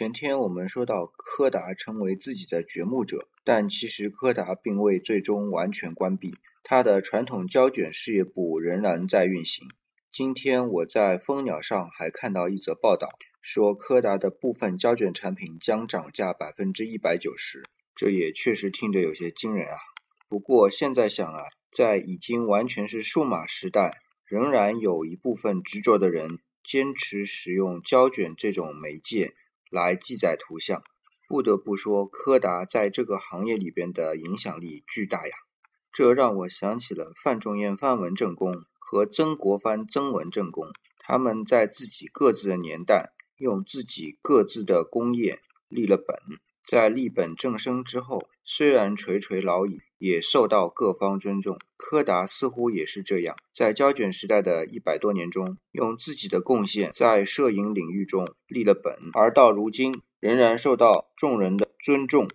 前天我们说到柯达成为自己的掘墓者，但其实柯达并未最终完全关闭，它的传统胶卷事业部仍然在运行。今天我在蜂鸟上还看到一则报道，说柯达的部分胶卷产品将涨价百分之一百九十，这也确实听着有些惊人啊。不过现在想啊，在已经完全是数码时代，仍然有一部分执着的人坚持使用胶卷这种媒介。来记载图像，不得不说，柯达在这个行业里边的影响力巨大呀。这让我想起了范仲淹范文正公和曾国藩曾文正公，他们在自己各自的年代，用自己各自的工业立了本，在立本正生之后，虽然垂垂老矣，也受到各方尊重。柯达似乎也是这样，在胶卷时代的一百多年中，用自己的贡献在摄影领域中立了本，而到如今仍然受到众人的尊重